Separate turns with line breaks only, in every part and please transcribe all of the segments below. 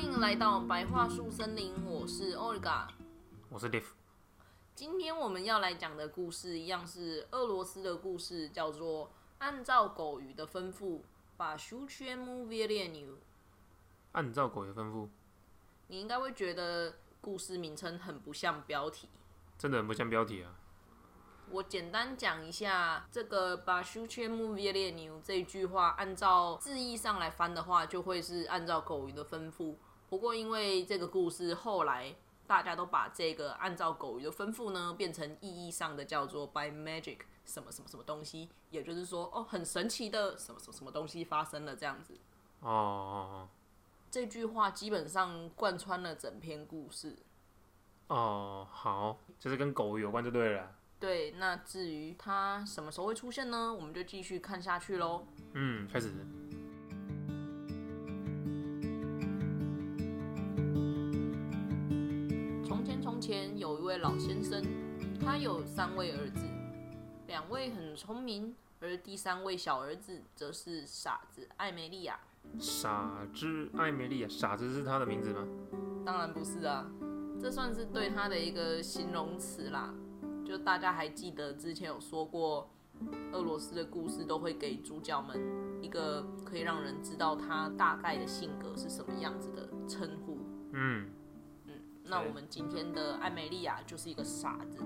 欢迎来到白桦树森林，我是 Olga。
我是 Liv，
今天我们要来讲的故事一样是俄罗斯的故事，叫做《按照狗鱼的吩咐把 s h u c h e m u v i l e n u
按照狗的吩咐，
你应该会觉得故事名称很不像标题。
真的很不像标题啊。
我简单讲一下这个“把 s h u c h e m u v i l e n u 这一句话，按照字义上来翻的话，就会是按照狗鱼的吩咐。不过因为这个故事后来大家都把这个按照狗鱼的吩咐呢，变成意义上的叫做 “by magic” 什么什么什么东西，也就是说，哦，很神奇的什么什么什么东西发生了这样子。
哦哦哦
这句话基本上贯穿了整篇故事。
哦哦，好，就是跟狗有关就对了。
对，那至于它什么时候会出现呢？我们就继续看下去喽。
嗯，开始。
前，有一位老先生，他有三位儿子，两位很聪明，而第三位小儿子则是傻子艾梅利亚。
傻子艾梅利亚，傻子是他的名字吗？
当然不是啊，这算是对他的一个形容词啦。就大家还记得之前有说过，俄罗斯的故事都会给主角们一个可以让人知道他大概的性格是什么样子的称呼。
嗯，
那我们今天的艾美利亚就是一个傻子，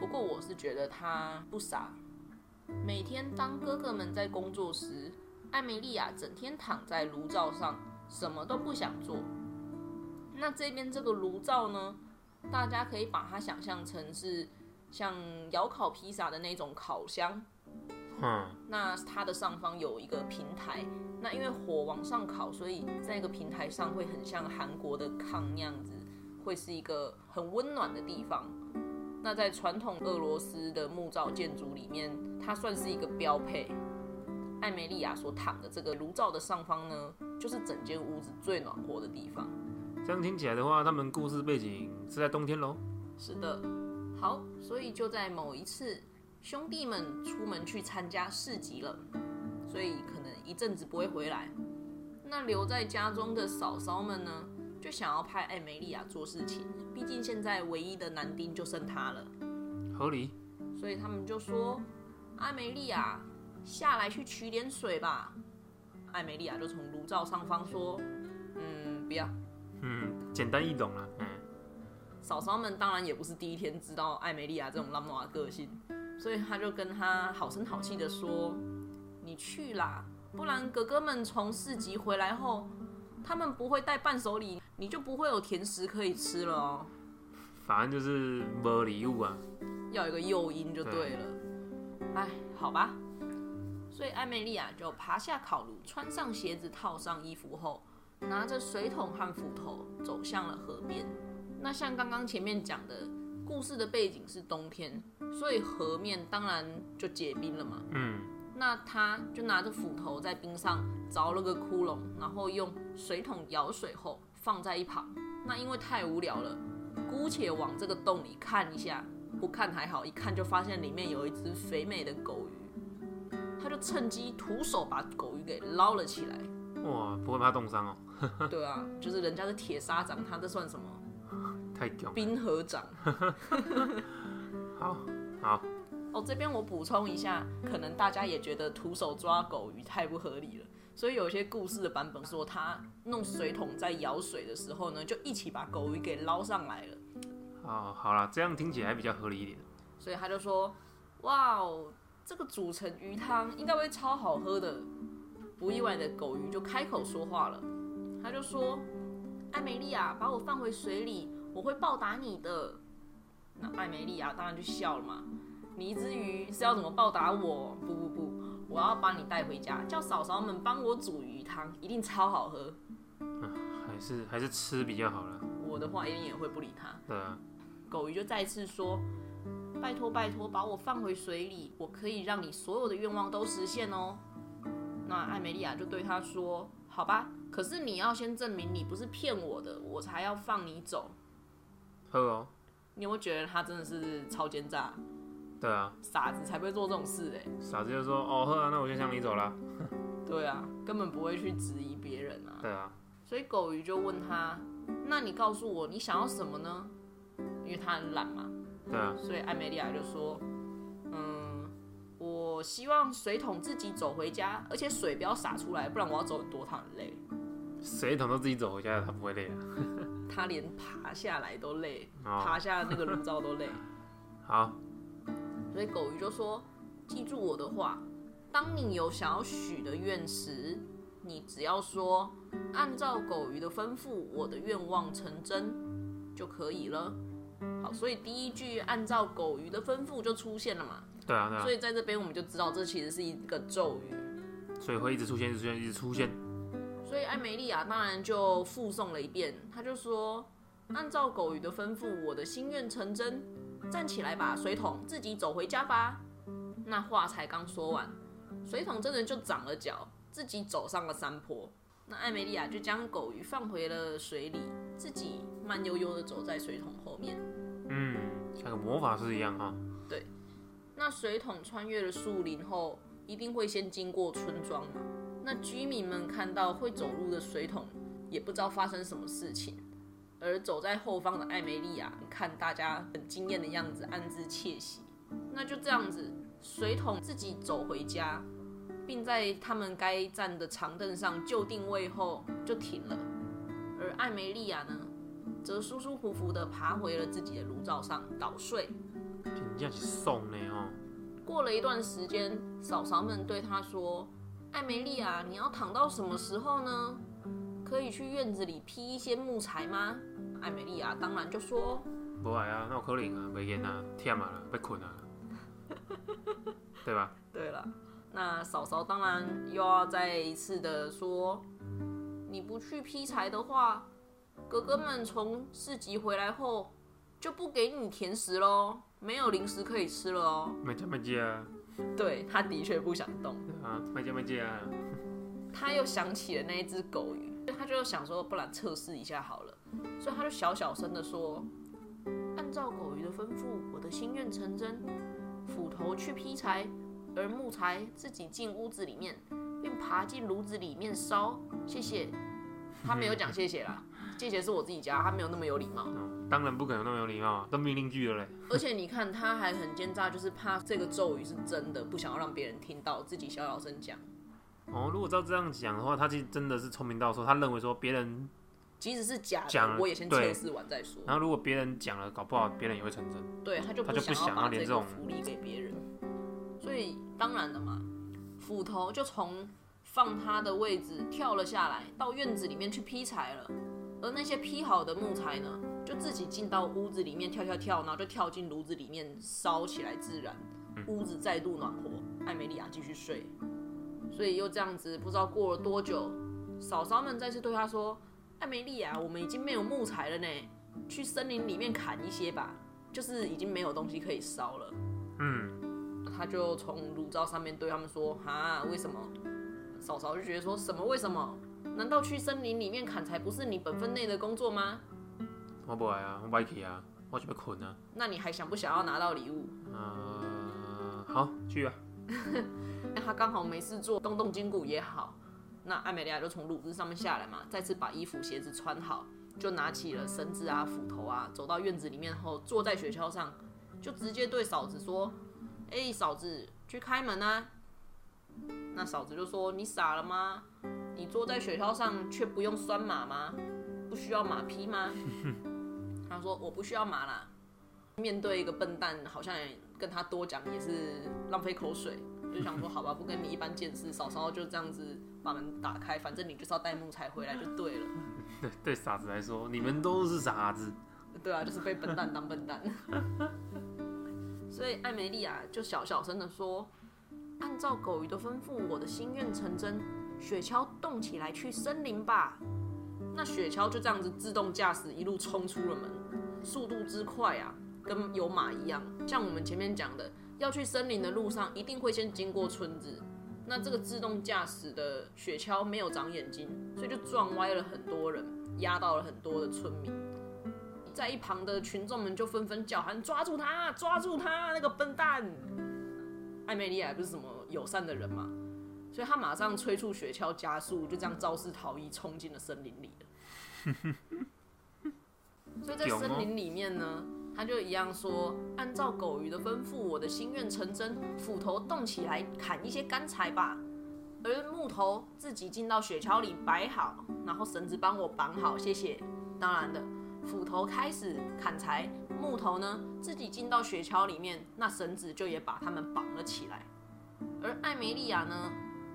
不过我是觉得她不傻。每天当哥哥们在工作时，艾美利亚整天躺在炉灶上，什么都不想做。那这边这个炉灶呢，大家可以把它想象成是像窑烤披萨的那种烤箱，
嗯，
那它的上方有一个平台，那因为火往上烤，所以在一个平台上会很像韩国的炕那样子，会是一个很温暖的地方。那在传统俄罗斯的木造建筑里面，它算是一个标配。艾梅利亚所躺的这个炉灶的上方呢，就是整间屋子最暖和的地方。
这样听起来的话，他们故事背景是在冬天喽。
是的，好，所以就在某一次，兄弟们出门去参加市集了，所以可能一阵子不会回来。那留在家中的嫂嫂们呢，就想要派艾梅利亚做事情，毕竟现在唯一的男丁就剩他了，
合理。
所以他们就说：“艾梅利亚，下来去取点水吧。”艾梅利亚就从炉灶上方说：“嗯，不要。”
嗯，简单易懂了。嗯，
嫂嫂们当然也不是第一天知道艾梅利亚这种浪漫的个性，所以他就跟她好声好气的说：“你去啦，不然哥哥们从市集回来后，他们不会带伴手礼，你就不会有甜食可以吃了哦。
反正就是没礼物啊。
要有一个诱因就对了。哎，好吧。所以艾梅利亚就爬下烤炉，穿上鞋子，套上衣服后，拿着水桶和斧头走向了河边。那像刚刚前面讲的，故事的背景是冬天，所以河面当然就结冰了嘛。
嗯，
那他就拿着斧头在冰上凿了个窟窿，然后用水桶舀水后放在一旁。那因为太无聊了，姑且往这个洞里看一下。不看还好，一看就发现里面有一只肥美的狗鱼。他就趁机徒手把狗鱼给捞了起来。
哇，不会怕冻伤哦。
对啊，就是人家是铁砂掌，他这算什么？
太屌。
冰河掌。
好，好，
哦，这边我补充一下，可能大家也觉得徒手抓狗鱼太不合理了，所以有些故事的版本说他弄水桶在舀水的时候呢，就一起把狗鱼给捞上来了。
哦，好啦，这样听起来比较合理一点。
所以他就说：“哇哦，这个煮成鱼汤应该会超好喝的。”不意外的狗鱼就开口说话了，他就说：“艾美利亚，把我放回水里，我会报答你的。”那艾梅利亚当然就笑了嘛：“你一只鱼是要怎么报答我？不不不，我要把你带回家，叫嫂嫂们帮我煮鱼汤，一定超好喝。
还是还是吃比较好了。
我的话一定也会不理他。
对啊，
狗鱼就再次说：“拜托拜托，把我放回水里，我可以让你所有的愿望都实现哦。”那艾美利亚就对他说：“好吧，可是你要先证明你不是骗我的，我才要放你走。
喝哦。”
你有没有觉得他真的是超奸诈？
对啊，
傻子才不会做这种事哎。
傻子就说：“哦，喝啊，那我就向你走了。
对啊，根本不会去质疑别人啊。
对啊，
所以狗鱼就问他：“那你告诉我，你想要什么呢？”因为他很懒嘛，
对啊，
所以艾美利亚就说：“嗯，我希望水桶自己走回家，而且水不要洒出来，不然我要走很多趟，很累。
水桶都自己走回家，他不会累啊。
他连爬下来都累，
哦，
爬下那个炉灶都累。
好，
所以狗鱼就说：“记住我的话，当你有想要许的愿时，你只要说按照狗鱼的吩咐，我的愿望成真就可以了。”好，所以第一句按照狗鱼的吩咐就出现了嘛。
对啊，对啊
所，以在这边我们就知道这其实是一个咒语。
所以会一直出现，一直出现，一直出现。
所以艾梅利亚当然就附送了一遍，她就说：“按照狗鱼的吩咐，我的心愿成真，站起来吧，水桶，自己走回家吧。”那话才刚说完，水桶真的就长了脚，自己走上了山坡。那艾梅利亚就将狗鱼放回了水里，自己慢悠悠的走在水桶后面。
嗯，像个魔法师一样哈。
那水桶穿越了树林后，一定会先经过村庄嘛？那居民们看到会走路的水桶，也不知道发生什么事情。而走在后方的艾梅莉亚看大家很惊艳的样子，暗自窃喜。那就这样子，水桶自己走回家，并在他们该站的长凳上就定位后就停了。而艾梅莉亚呢，则舒舒服服地爬回了自己的炉灶上倒睡。
真正是送呢哦。
过了一段时间，嫂嫂们对她说：“艾梅莉亚，你要躺到什么时候呢？可以去院子里劈一些木材吗？”艾美丽亚当然就说
无爱啊，那有可能啊，袂烟啊，忝啊啦，要困啊，对吧？：“
对了。”那嫂嫂当然又要再一次的说：“你不去劈柴的话，哥哥们从市集回来后就不给你甜食喽，没有零食可以吃了哦。
卖食卖食啊，”
对，他的确不想动。
啊，卖食卖食啊，
他又想起了那一只狗鱼，他就想说，不然测试一下好了，所以他就小小声的说：“按照狗鱼的吩咐，我的心愿成真，斧头去劈柴，而木材自己进屋子里面，并爬进炉子里面烧。谢谢。”他没有讲谢谢啦，谢谢是我自己家，他没有那么有礼貌。
哦当然不可能那么有礼貌，都命令句了嘞。
而且你看，他还很奸诈，就是怕这个咒语是真的，不想要让别人听到，自己小小声讲。
哦，如果照这样讲的话，他其实真的是聪明到说，他认为说别人，
即使是假的，
讲
我也先测试完再说。
然后如果别人讲了，搞不好别人也会成真。
对，他就
他就不想
想要把这
种
福利给别人，所以当然了嘛，斧头就从放他的位置跳了下来，到院子里面去劈柴了。而那些劈好的木材呢，就自己进到屋子里面跳跳跳，然后就跳进炉子里面烧起来自燃，屋子再度暖和。艾美利亚继续睡，所以又这样子，不知道过了多久，嫂嫂们再次对他说：“艾梅丽啊，我们已经没有木材了呢，去森林里面砍一些吧。”就是已经没有东西可以烧了。
嗯，
他就从炉灶上面对他们说：“哈，为什么？”嫂嫂就觉得说什么？为什么？难道去森林里面砍柴不是你本分内的工作吗？
我不爱啊，我不去啊，我准备困啊。
那你还想不想要拿到礼物？
呃，好，去啊。
那他刚好没事做，动动筋骨也好。那艾美利亚就从炉子上面下来嘛，再次把衣服鞋子穿好，就拿起了绳子啊、斧头啊，走到院子里面后，坐在雪橇上，就直接对嫂子说：“哎、嫂子，去开门啊！”那嫂子就说：“你傻了吗？你坐在雪橇上却不用拴马吗？不需要马匹吗？” 他说：“我不需要马啦。”面对一个笨蛋，好像跟他多讲也是浪费口水，就想说好吧，不跟你一般见识，嫂嫂就这样子把门打开，反正你就是要带木材回来就对了。
对 对，傻子来说，你们都是傻子。
对啊，就是被笨蛋 当笨蛋。所以艾梅利亚就小小声的说：“按照狗鱼的吩咐，我的心愿成真，雪橇动起来去森林吧。”那雪橇就这样子自动驾驶，一路冲出了门，速度之快啊，跟有马一样。像我们前面讲的，要去森林的路上，一定会先经过村子。那这个自动驾驶的雪橇没有长眼睛，所以就撞歪了很多人，压到了很多的村民。在一旁的群众们就纷纷叫喊：“抓住他！抓住他！那个笨蛋！”艾梅利亚也不是什么友善的人嘛，所以他马上催促雪橇加速，就这样肇事逃逸，冲进了森林里了。所以在森林里面呢，他就一样说，按照狗鱼的吩咐，我的心愿成真，斧头动起来砍一些干柴吧。而木头自己进到雪橇里摆好，然后绳子帮我绑好，谢谢。当然的，斧头开始砍柴，木头呢自己进到雪橇里面，那绳子就也把他们绑了起来。而艾梅利亚呢，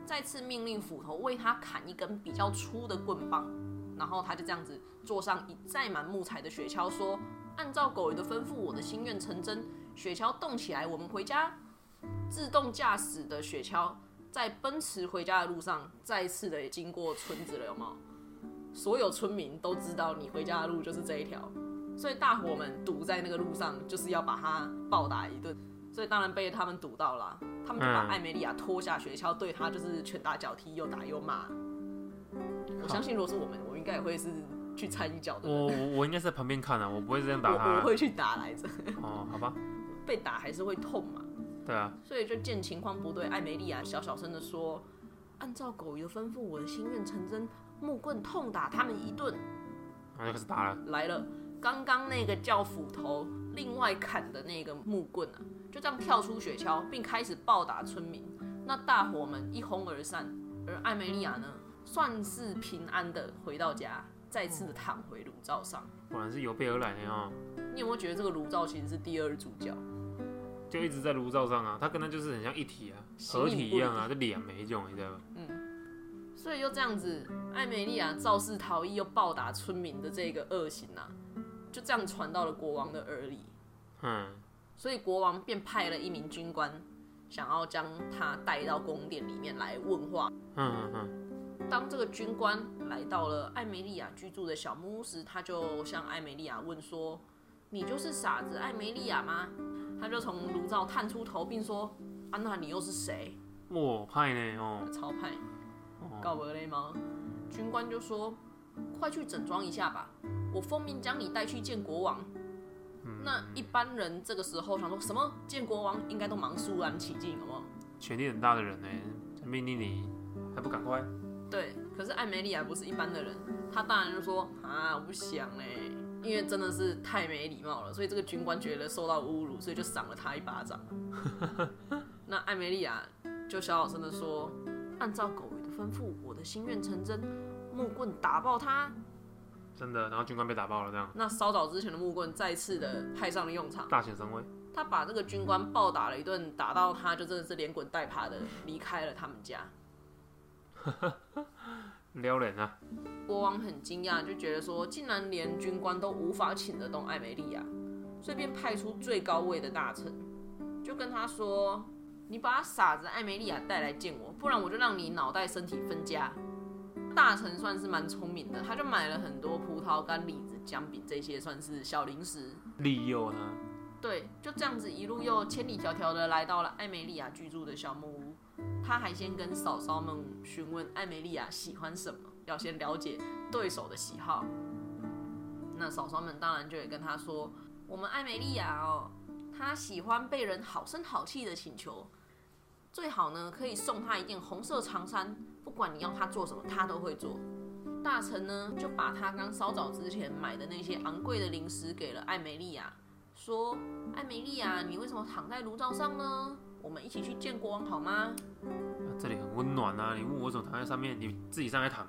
再次命令斧头为他砍一根比较粗的棍棒，然后他就这样子坐上一载满木材的雪橇，说：“按照狗鱼的吩咐，我的心愿成真，雪橇动起来，我们回家。”自动驾驶的雪橇在奔驰回家的路上，再次的经过村子了，有没有？所有村民都知道你回家的路就是这一条，所以大伙们堵在那个路上，就是要把他暴打一顿。所以当然被他们堵到了，他们就把
嗯
艾梅利亚拖下雪橇，对他就是拳打脚踢，又打又骂。我相信，如果是我们，我应该也会是去掺一脚的人。
我我我应该是在旁边看啊，我不会这样打他。
我会去打来着，
哦，好吧，
被打还是会痛嘛。
对啊，
所以就见情况不对，艾梅利亚小小声的说：“按照狗鱼的吩咐，我的心愿成真，木棍痛打他们一顿。
然后就开始打了。
来了，刚刚那个叫斧头，另外砍的那个木棍啊，就这样跳出雪橇，并开始暴打村民。那大伙们一哄而散，而艾梅利亚呢，算是平安的回到家，再次的躺回炉灶上。
果然是有备而来的哦，
你有没有觉得这个炉灶其实是第二主角？
就一直在炉灶上啊，他跟他就是很像一体啊，合体一样啊，就脸没这种，你知道吧？
所以就这样子，艾梅利亚肇事逃逸又暴打村民的这个恶行啊，就这样传到了国王的耳里。
嗯，
所以国王便派了一名军官，想要将他带到宫殿里面来问话。
嗯嗯嗯，
当这个军官来到了艾梅利亚居住的小木屋时，他就向艾梅利亚问说：“你就是傻子艾梅利亚吗？”他就从炉灶探出头，并说：“啊，那你又是谁
哇，派呢？哦，？”
超派，
哦
告不雷吗？军官就说：“快去整装一下吧，我奉命将你带去见国王。”那一般人这个时候想说什么见国王，应该都忙肃然起敬，有没有？
权力很大的人呢，命令你还不赶快？
对，可是艾梅利亚不是一般的人，他当然就说啊，我不想嘞，因为真的是太没礼貌了，所以这个军官觉得受到侮辱，所以就赏了他一巴掌。那艾梅利亚就小小声的说，按照狗鱼的吩咐，我的心愿成真，木棍打爆他。
真的，然后军官被打爆了，这样
那稍早之前的木棍再次的派上了用场，
大显神威。
他把这个军官暴打了一顿，打到他就真的是连滚带爬的离开了他们家。
撩人啊！
国王很惊讶，就觉得说，竟然连军官都无法请得动艾梅利亚，所以便派出最高位的大臣，就跟他说：“你把傻子艾梅利亚带来见我，不然我就让你脑袋身体分家。”大臣算是蛮聪明的，他就买了很多葡萄干、李子、姜饼这些算是小零食，
利诱他，
对，就这样子一路又千里迢迢的来到了艾梅利亚居住的小木屋。他还先跟嫂嫂们询问艾梅利亚喜欢什么，要先了解对手的喜好。那嫂嫂们当然就也跟他说，我们艾梅利亚哦，她喜欢被人好声好气的请求，最好呢可以送她一件红色长衫，不管你要她做什么，她都会做。大臣呢就把他刚稍早之前买的那些昂贵的零食给了艾梅利亚，说：“艾梅利亚，你为什么躺在炉灶上呢？我们一起去见国王好吗
啊这里很温暖啊！你问我怎么躺在上面，你自己上来躺。？”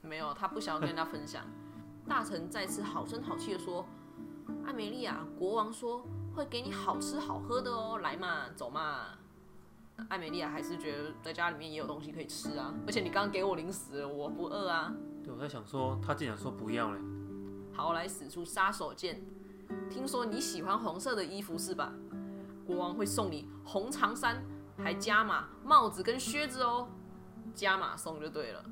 没有，他不想要跟人家分享。大臣再次好声好气的说：“艾梅利亚，国王说会给你好吃好喝的哦，来嘛，走嘛。”艾梅利亚还是觉得在家里面也有东西可以吃啊，而且你刚刚给我零食了，我不饿啊。
对，我在想说，他竟然说不要嘞，
好，来使出杀手锏。听说你喜欢红色的衣服是吧？国王会送你红长衫，还加码帽子跟靴子哦，加码送就对了。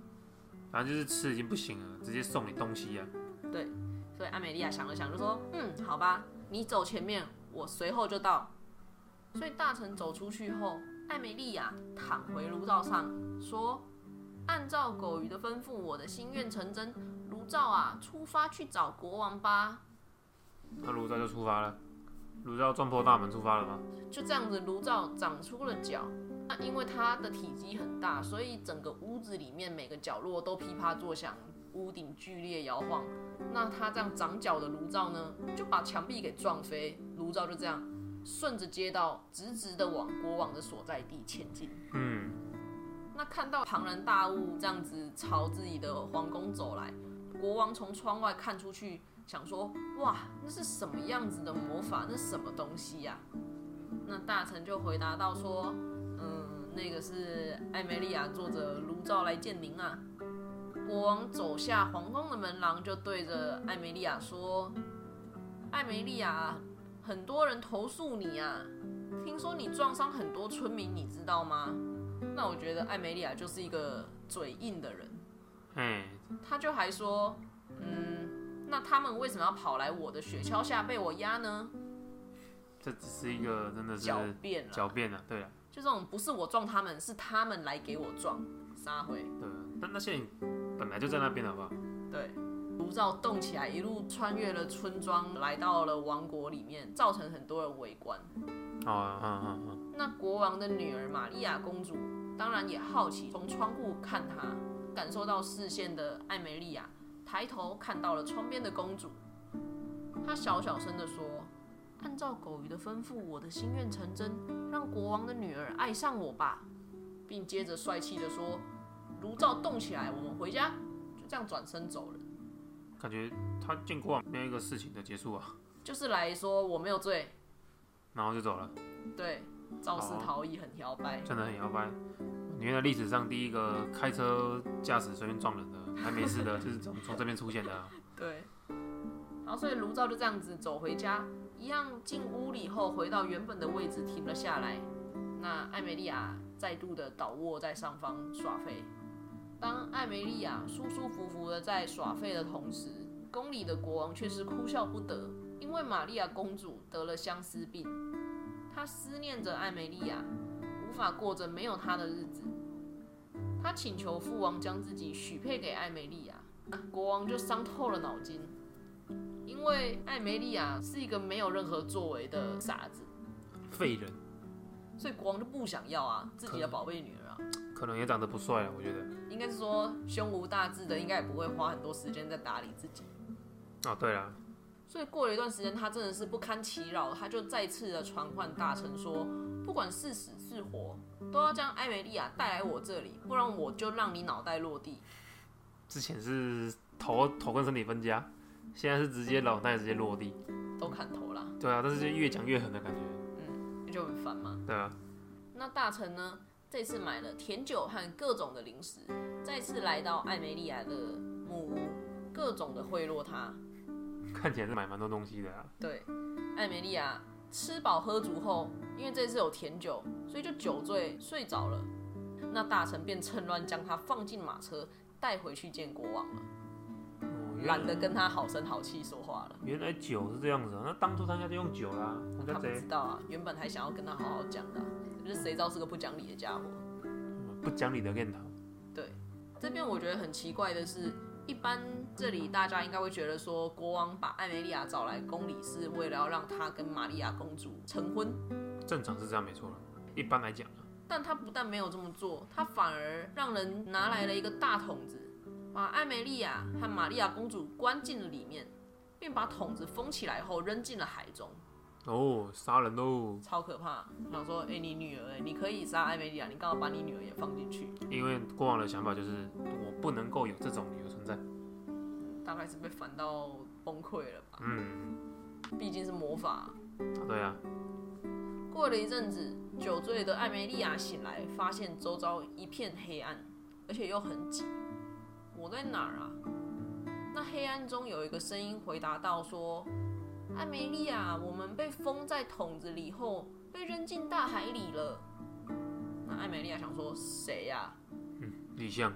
反正就是吃已经不行了，直接送你东西啊。
对，所以艾美利亚想了想，就说：“嗯，好吧，你走前面，我随后就到。”所以大臣走出去后，艾美利亚躺回炉灶上，说：“按照狗鱼的吩咐，我的心愿成真。炉灶啊，出发去找国王吧。”
那炉灶就出发了，炉灶撞破大门出发了吗？
就这样子，炉灶长出了脚。那因为它的体积很大，所以整个屋子里面每个角落都噼啪作响，屋顶剧烈摇晃。那它这样长脚的炉灶呢，就把墙壁给撞飞，炉灶就这样顺着街道直直的往国王的所在地前进。
嗯，
那看到庞然大物这样子朝自己的皇宫走来，国王从窗外看出去，想说：哇，那是什么样子的魔法？那什么东西呀、那大臣就回答到说：嗯，那个是艾梅利亚坐着炉灶来见您啊。国王走下皇宫的门廊，就对着艾梅利亚说：艾梅利亚，很多人投诉你啊，听说你撞伤很多村民，你知道吗？那我觉得艾梅利亚就是一个嘴硬的人，
哎，
他就还说，嗯，那他们为什么要跑来我的雪橇下被我压呢？
这只是一个真的是
狡辩了，
狡辩了，对了，
就这种不是我撞他们，是他们来给我撞，撒回。
对啊，但那些人本来就在那边，好不好？
对，炉灶动起来，一路穿越了村庄，来到了王国里面，造成很多人围观。
哦，嗯嗯嗯，
那国王的女儿玛利亚公主当然也好奇，从窗户看她，感受到视线的艾梅利亚抬头看到了窗边的公主，她小小声的说：“按照狗鱼的吩咐，我的心愿成真，让国王的女儿爱上我吧。”并接着帅气的说：“炉灶动起来，我们回家。”就这样转身走了，
感觉他见过没有一个事情的结束啊，
就是来说我没有罪，
然后就走了，
对，肇事逃逸很摇摆。
真的很摇摆。原来历史上第一个开车驾驶随便撞人的，还没事的，就是从从这边出现的。
对，然后所以炉灶就这样子走回家，一样进屋里后回到原本的位置停了下来。那艾梅利亚再度的倒卧在上方耍废。当艾梅利亚舒舒服服的在耍废的同时，宫里的国王却是哭笑不得，因为玛利亚公主得了相思病，他思念着艾梅利亚，无法过着没有她的日子。他请求父王将自己许配给艾梅利亚。国王就伤透了脑筋，因为艾梅利亚是一个没有任何作为的傻子，
废人
所以国王就不想要啊自己的宝贝女儿啊。
可能也长得不帅啊，我觉得。
应该是说胸无大志的，应该也不会花很多时间在打理自己。
哦，对了，
所以过了一段时间，他真的是不堪其扰，他就再次的传唤大臣说，不管是死是活，都要将艾美利亚带来我这里，不然我就让你脑袋落地。
之前是头头跟身体分家，现在是直接脑袋直接落地。
都砍头啦，
对啊，但是就越讲越狠的感觉。
嗯就很烦嘛。
对啊，
那大臣呢，这次买了甜酒和各种的零食，再次来到艾梅利亚的木屋，各种的贿赂他。
看起来是买蛮多东西的啊。
对，艾梅利亚吃饱喝足后，因为这次有甜酒，所以就酒醉睡着了。那大臣便趁乱将他放进马车，带回去见国王了，
哦
懒得跟他好声好气说话了。
原来酒是这样子啊，那当初他应该就用酒啦，人
他不知道啊，原本还想要跟他好好讲的啊、就是谁知道是个不讲理的家伙。
不讲理的念头。
对，这边我觉得很奇怪的是，一般这里大家应该会觉得说，国王把艾梅利亚找来宫里是为了要让她跟玛利亚公主成婚，
正常是这样没错了。一般来讲啊，
但他不但没有这么做，他反而让人拿来了一个大桶子，把艾梅利亚和玛利亚公主关进了里面，并把桶子封起来后扔进了海中，
哦，杀人喽！
超可怕。想说，哎、你女儿、哎，你可以杀艾梅利亚，你刚好把你女儿也放进去，
因为过往的想法就是我不能够有这种理由存在。
大概是被烦到崩溃了吧？
嗯，
毕竟是魔法。
啊对啊，
过了一阵子，酒醉的艾梅利亚醒来，发现周遭一片黑暗，而且又很挤。我在哪儿啊？那黑暗中有一个声音回答道说：“艾梅利亚，我们被封在桶子里后，被扔进大海里了。”那艾梅利亚想说：“谁呀、嗯
李相，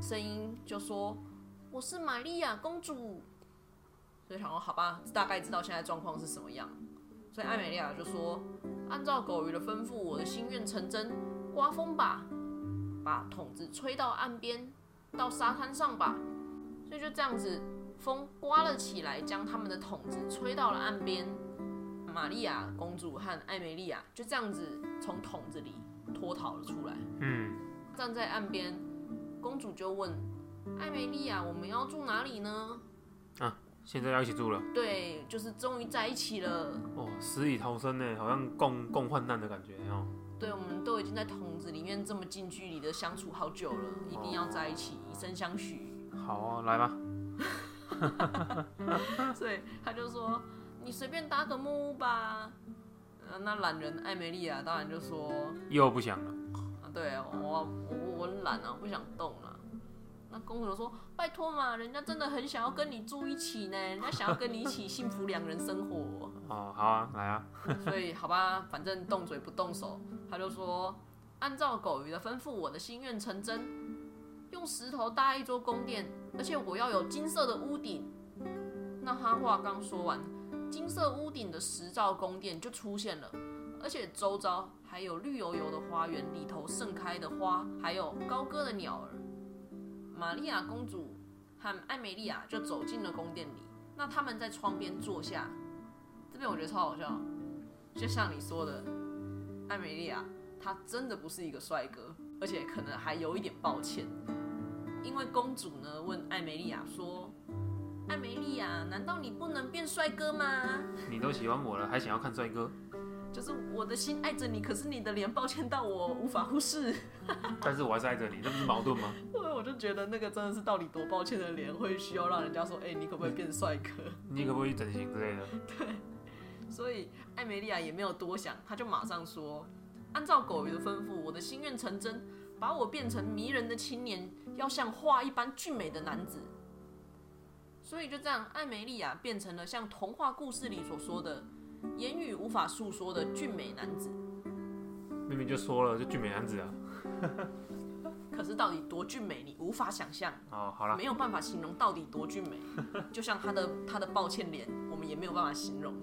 声音就说：“我是玛利亚公主。”所以想说，好吧，大概知道现在状况是什么样。所以艾美利亚就说：“按照狗鱼的吩咐，我的心愿成真，刮风吧，把桶子吹到岸边，到沙滩上吧。”所以就这样子，风刮了起来，将他们的桶子吹到了岸边。玛利亚公主和艾梅利亚就这样子从桶子里脱逃了出来。
嗯，
站在岸边，公主就问：“艾梅利亚，我们要住哪里呢？
现在要一起住了，
对，就是终于在一起了。
哦，死里逃生呢，好像共共患难的感觉哦。
对，我们都已经在桶子里面这么近距离的相处好久了，一定要在一起，以身相许。
好啊，来吧。
所以他就说：“你随便搭个木屋吧。”呃，那懒人艾梅丽亚当然就说
又不想了，：“
啊，对啊，我我懒啊，不想动了。”那公主就说：“拜托嘛，人家真的很想要跟你住一起呢，人家想要跟你一起幸福两人生活。
哦，好啊，来啊。
所以好吧，反正动嘴不动手。他就说：“按照狗鱼的吩咐，我的心愿成真，用石头搭一座宫殿，而且我要有金色的屋顶。”那他话刚说完，金色屋顶的石造宫殿就出现了，而且周遭还有绿油油的花园，里头盛开的花，还有高歌的鸟儿。玛利亚公主和艾美利亚就走进了宫殿里。那他们在窗边坐下，这边我觉得超好笑，就像你说的，艾美利亚她真的不是一个帅哥，而且可能还有一点抱歉，因为公主呢问艾梅利亚说：“艾梅利亚，难道你不能变帅哥吗？
你都喜欢我了，还想要看帅哥？
就是我的心爱着你，可是你的脸抱歉到我无法忽视。”
但是我还是爱着你，这不是矛盾吗？
所以我就觉得那个真的是到底多抱歉的脸，会需要让人家说：“哎、你可不可以变帅哥？”
你可不可以整形之类的？
对 所以艾梅利亚也没有多想，她就马上说：“按照狗鱼的吩咐，我的心愿成真，把我变成迷人的青年，要像画一般俊美的男子。”所以就这样，艾梅利亚变成了像童话故事里所说的言语无法诉说的俊美男子。
明明就说了，就俊美男子啊。
可是到底多俊美，你无法想象，
哦，好了，
没有办法形容到底多俊美。就像他的他的抱歉脸，我们也没有办法形容。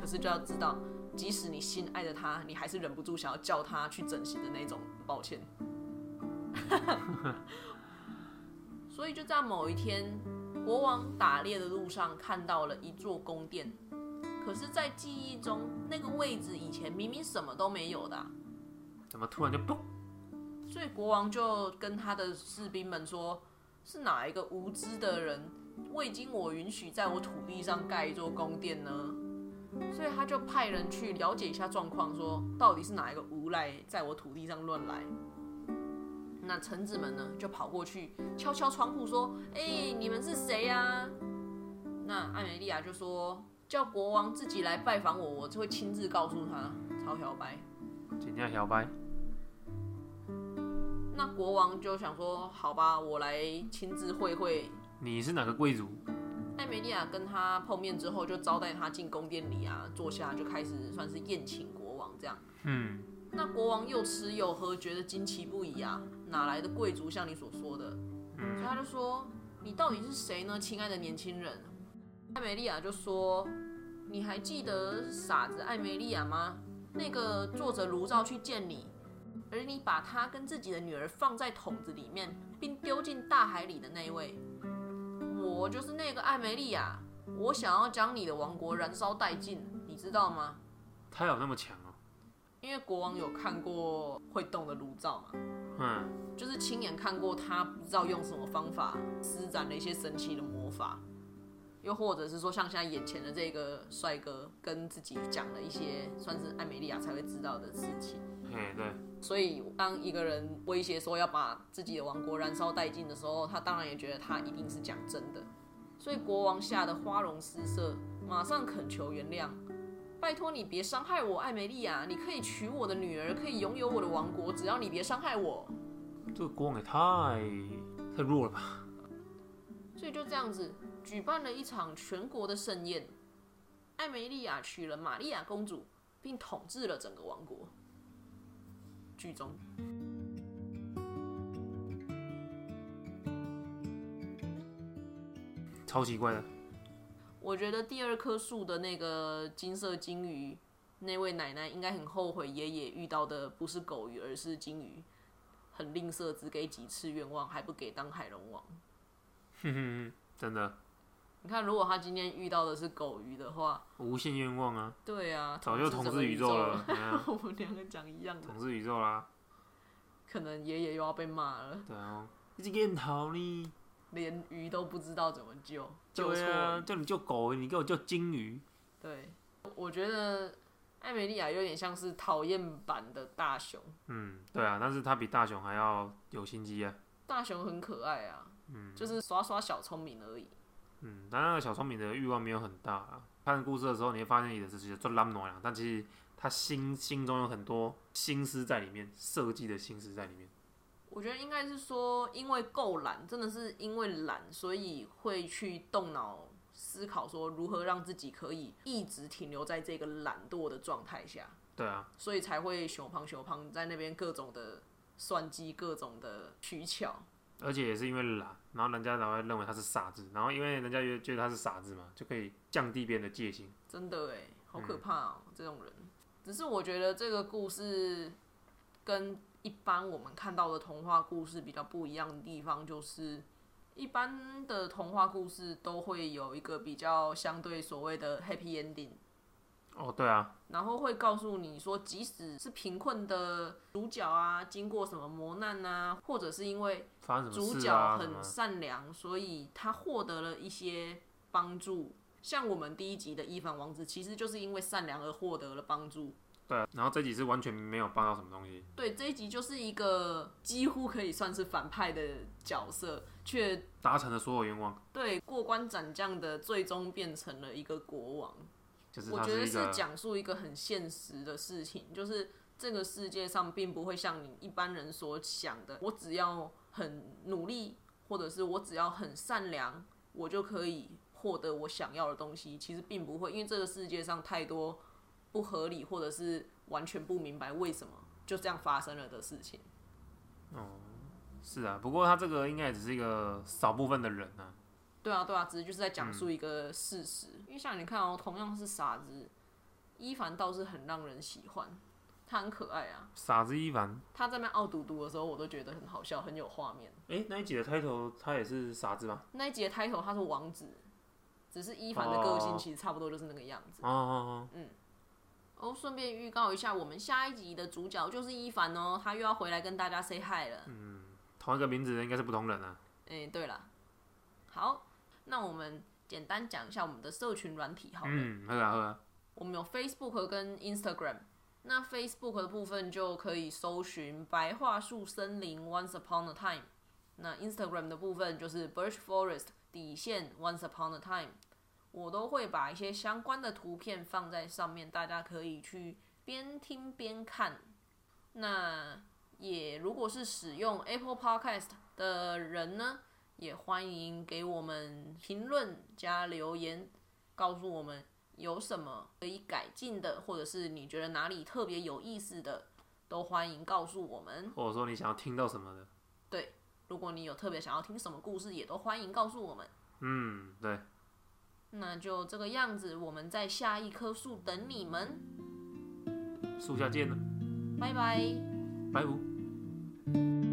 可是就要知道，即使你心爱着他，你还是忍不住想要叫他去整形的那种抱歉。所以就在某一天，国王打猎的路上看到了一座宫殿，可是，在记忆中，那个位置以前明明什么都没有的啊、
怎么突然就嘣？
所以国王就跟他的士兵们说：“是哪一个无知的人未经我允许，在我土地上盖一座宫殿呢？”所以他就派人去了解一下状况，说到底是哪一个无赖在我土地上乱来。那臣子们呢，就跑过去敲敲窗户说：“哎、你们是谁呀、那艾美利亚就说：“叫国王自己来拜访我，我就会亲自告诉他。”超小白。
怎样小白，
那国王就想说：“好吧，我来亲自会会。
你是哪个贵族？”
艾美利亚跟他碰面之后，就招待他进宫殿里啊，坐下就开始算是宴请国王这样。
嗯，
那国王又吃又喝，觉得惊奇不已啊，哪来的贵族像你所说的？所以他就说：“你到底是谁呢，亲爱的年轻人？”艾梅利亚就说：“你还记得傻子艾梅利亚吗？那个坐着炉灶去见你，而你把他跟自己的女儿放在桶子里面，并丢进大海里的那一位。我就是那个艾梅利亚，我想要将你的王国燃烧殆尽，你知道吗？
他有那么强哦？
因为国王有看过会动的炉灶嘛，
嗯，
就是亲眼看过他不知道用什么方法施展了一些神奇的魔法，又或者是说像现在眼前的这个帅哥跟自己讲了一些算是艾美利亚才会知道的事情。
嘿，对，
所以当一个人威胁说要把自己的王国燃烧殆尽的时候，他当然也觉得他一定是讲真的。所以国王吓得花容失色，马上恳求原谅。拜托你别伤害我，艾梅利亚，你可以娶我的女儿，可以拥有我的王国，只要你别伤害我。
这个国王也太太弱了吧？
所以就这样子举办了一场全国的盛宴。艾梅利亚娶了玛利亚公主，并统治了整个王国。剧中，
超奇怪的。
我觉得第二棵树的那个金色金鱼，那位奶奶应该很后悔爷爷遇到的不是狗鱼，而是金鱼，很吝啬，只给几次愿望，还不给当海龙王。
哼哼哼，真的
你看，如果他今天遇到的是狗鱼的话，
无限愿望啊，
对啊，
早就统治宇宙了
我们两个讲一样的，
统治宇宙啦。
可能爷爷又要被骂了。
对啊，你这个头呢？
连鱼都不知道怎么救，救
啊，叫你救狗，你给我救金鱼。
对，我觉得艾美莉亚有点像是讨厌版的大雄，
嗯，对啊，但是他比大雄还要有心机啊。
大雄很可爱啊，
嗯
就是耍耍小聪明而已。
嗯，但那个小聪明的欲望没有很大啊。看故事的时候，你会发现你的是其实做烂暖啊，但其实他心心中有很多心思在里面，设计的心思在里面。
我觉得应该是说，因为够懒，真的是因为懒，所以会去动脑思考说如何让自己可以一直停留在这个懒惰的状态下，
对啊，
所以才会熊胖熊胖在那边各种的算计，各种的取巧。
而且也是因为懒，然后人家才会认为他是傻子，然后因为人家觉觉得他是傻子嘛，就可以降低别人的戒心。
真的哎，好可怕哦、这种人。只是我觉得这个故事跟一般我们看到的童话故事比较不一样的地方，就是一般的童话故事都会有一个比较相对所谓的 happy ending，
哦，对啊，
然后会告诉你说，即使是贫困的主角啊，经过什么磨难啊，或者是因为主角很？善良，所以他获得了一些帮助。像我们第一集的伊凡王子，其实就是因为善良而获得了帮助。
对啊，然后这集是完全没有帮到什么东西。
对，这一集就是一个几乎可以算是反派的角色，却
达成了所有愿望，
对过关斩将的，最终变成了一个国王。
就是
我觉得是讲述一个很现实的事情，就是这个世界上并不会像你一般人所想的，我只要很努力，或者是我只要很善良，我就可以获得我想要的东西。其实并不会，因为这个世界上太多不合理，或者是完全不明白为什么就这样发生了的事情。
哦是啊，不过他这个应该也只是一个少部分的人啊。
对啊，对啊，只是就是在讲述一个事实。因为像你看哦，同样是傻子，伊凡倒是很让人喜欢，他很可爱啊。
傻子伊凡，
他在那边傲嘟嘟的时候，我都觉得很好笑，很有画面。
哎、那一集的开头他也是傻子吗？
那一集的 title 他是王子，只是伊凡的个性
哦
其实差不多就是那个样子。
哦哦
哦，顺便预告一下，我们下一集的主角就是伊凡哦，他又要回来跟大家 say hi 了。
嗯，同一个名字的应该是不同人啊。
哎、对了，好，那我们简单讲一下我们的社群软体好了。
嗯，喝啊喝啊。
我们有 Facebook 跟 Instagram。那 Facebook 的部分就可以搜寻“白桦树森林 Once Upon a Time”，那 Instagram 的部分就是 Birch Forest 底线 Once Upon a Time。我都会把一些相关的图片放在上面，大家可以去边听边看。那也如果是使用 Apple Podcast 的人呢，也欢迎给我们评论加留言，告诉我们有什么可以改进的，或者是你觉得哪里特别有意思的，都欢迎告诉我们。
或者说你想要听到什么的？
对如果你有特别想要听什么故事，也都欢迎告诉我们。
嗯，对，
那就这个样子，我们在下一棵树等你们，
树下见了，
拜拜。
拜拜。